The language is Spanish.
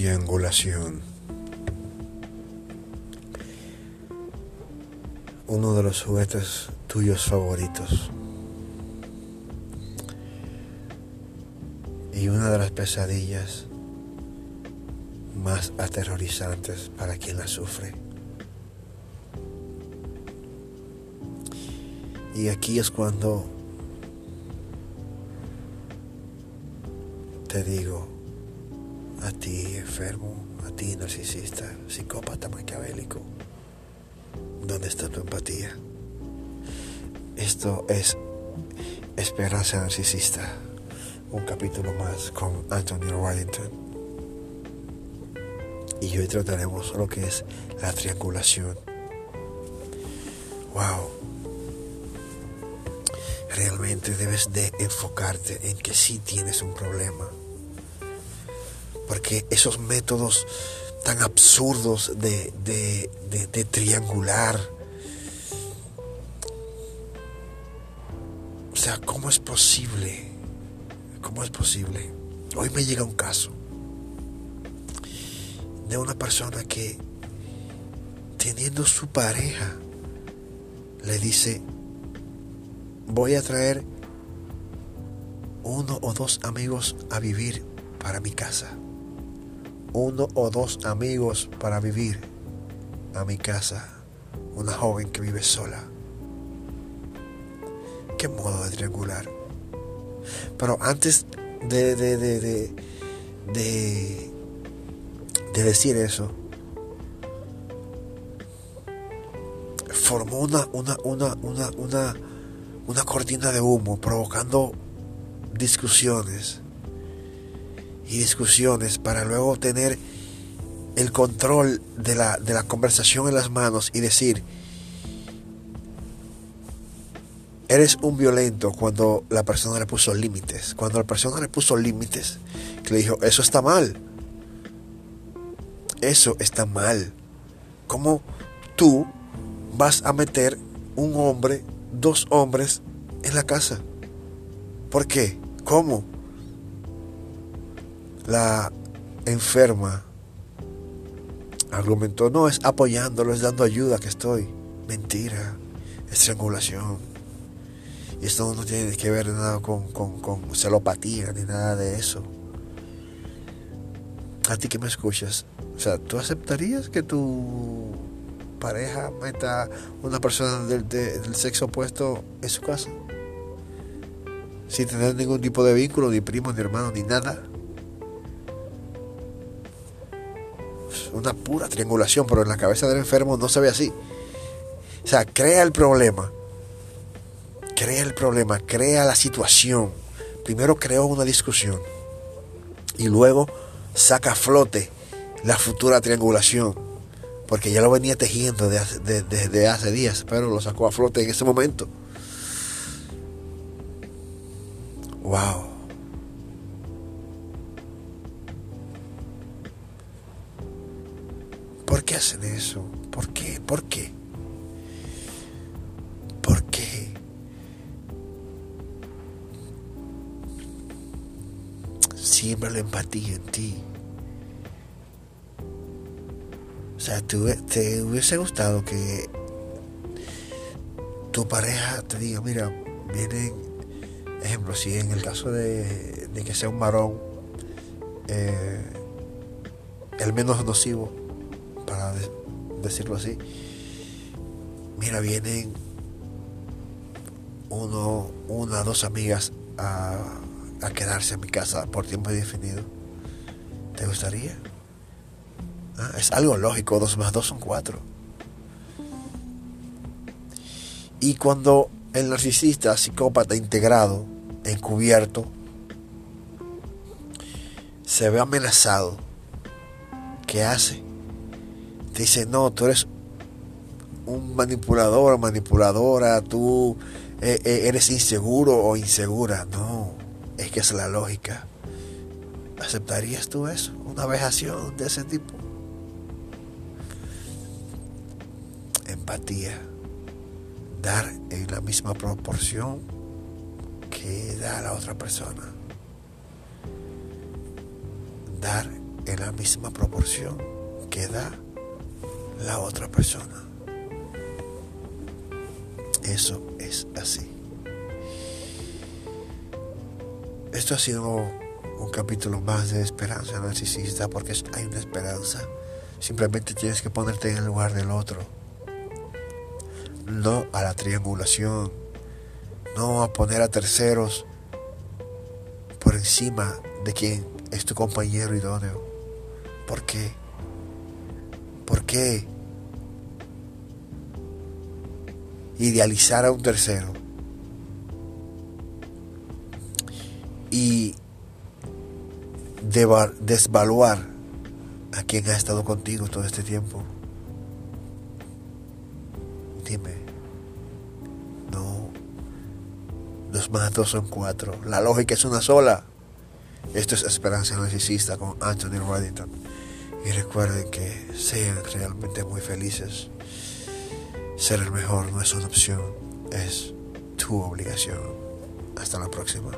triangulación. Uno de los juguetes tuyos favoritos. Y una de las pesadillas más aterrorizantes para quien la sufre. Y aquí es cuando te digo, a ti enfermo, a ti narcisista, psicópata maquiavélico, ¿dónde está tu empatía? Esto es Esperanza Narcisista, un capítulo más con Anthony Wellington. Y hoy trataremos lo que es la triangulación. Wow. Realmente debes de enfocarte en que sí tienes un problema porque esos métodos tan absurdos de, de, triangular, o sea, ¿cómo es posible? ¿Cómo es posible? Hoy me llega un caso de una persona que teniendo su pareja le dice, voy a traer uno o dos amigos a vivir para mi casa uno o dos amigos para vivir a mi casa. Una joven que vive sola. Qué modo de triangular. Pero antes de, de, de, de, de, decir eso, formó una, una, una, una, una, una cortina de humo provocando discusiones y discusiones para luego tener el control de la, de la conversación en las manos y decir, eres un violento cuando la persona le puso límites. Cuando la persona le puso límites, que le dijo, eso está mal. Eso está mal. ¿Cómo tú vas a meter un hombre, dos hombres en la casa? ¿Por qué? ¿Cómo? La enferma argumentó, no, es apoyándolo, es dando ayuda que estoy. Mentira, estrangulación. Y esto no tiene que ver nada con, con celopatía ni nada de eso. A ti que me escuchas, o sea, ¿tú aceptarías que tu pareja meta una persona del, del sexo opuesto en su casa? Sin tener ningún tipo de vínculo, ni primo, ni hermano, ni nada. Una pura triangulación, pero en la cabeza del enfermo no se ve así. O sea, crea el problema, crea el problema, crea la situación. Primero creó una discusión y luego saca a flote la futura triangulación, porque ya lo venía tejiendo desde hace días, pero lo sacó a flote en ese momento. Wow. Qué hacen eso? ¿Por qué? ¿Por qué? ¿Por qué? Siembra la empatía en ti. O sea, te, te hubiese gustado que tu pareja te diga, mira, vienen, ejemplo, si en el caso de, que sea un varón, eh, el menos nocivo, para decirlo así, mira, vienen uno, una, dos amigas a, quedarse en mi casa por tiempo indefinido. ¿Te gustaría? Ah, es algo lógico, dos más dos son cuatro. Y cuando el narcisista, psicópata integrado, encubierto, se ve amenazado, ¿qué hace? Dice, no, tú eres un manipulador manipuladora, tú eh, eh, eres inseguro o insegura. No, es que es la lógica. ¿Aceptarías tú eso? Una vejación de ese tipo. Empatía. Dar en la misma proporción que da la otra persona. Dar en la misma proporción que da la otra persona. Eso es así. Esto ha sido un capítulo más de esperanza narcisista porque hay una esperanza. Simplemente tienes que ponerte en el lugar del otro. No a la triangulación. No a poner a terceros por encima de quien es tu compañero idóneo. ¿Por qué? ¿Por qué idealizar a un tercero y desvaluar a quien ha estado contigo todo este tiempo? Dime, no, dos más dos son cuatro, la lógica es una sola. Esto es Esperanza Narcisista con Anthony Reddington. Y recuerden que sean realmente muy felices. Ser el mejor no es una opción, es tu obligación. Hasta la próxima.